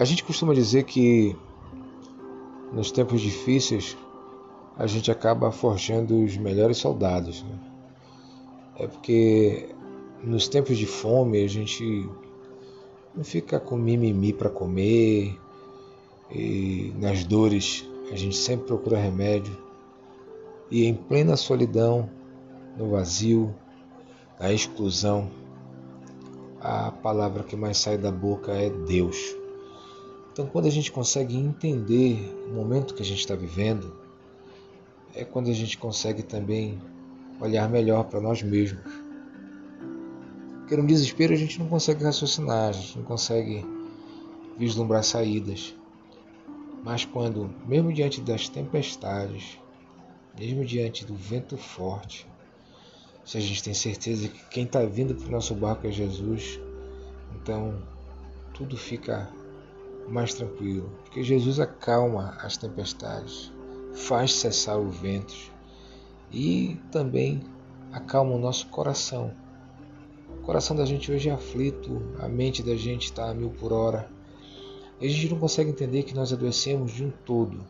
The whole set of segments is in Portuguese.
A gente costuma dizer que nos tempos difíceis a gente acaba forjando os melhores soldados. Né? É porque nos tempos de fome a gente não fica com mimimi para comer e nas dores a gente sempre procura remédio e em plena solidão, no vazio, na exclusão, a palavra que mais sai da boca é Deus. Então, quando a gente consegue entender o momento que a gente está vivendo, é quando a gente consegue também olhar melhor para nós mesmos. Porque no desespero a gente não consegue raciocinar, a gente não consegue vislumbrar saídas. Mas quando, mesmo diante das tempestades, mesmo diante do vento forte, se a gente tem certeza que quem está vindo para o nosso barco é Jesus, então tudo fica mais tranquilo, porque Jesus acalma as tempestades, faz cessar os ventos e também acalma o nosso coração. O coração da gente hoje é aflito, a mente da gente está a mil por hora. E a gente não consegue entender que nós adoecemos de um todo.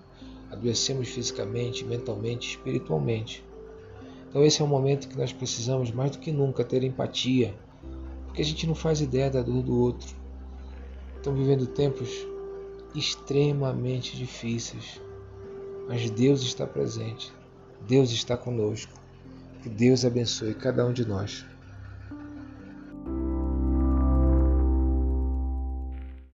Adoecemos fisicamente, mentalmente, espiritualmente. Então esse é um momento que nós precisamos mais do que nunca ter empatia, porque a gente não faz ideia da dor do outro. Estão vivendo tempos extremamente difíceis, mas Deus está presente, Deus está conosco. Que Deus abençoe cada um de nós.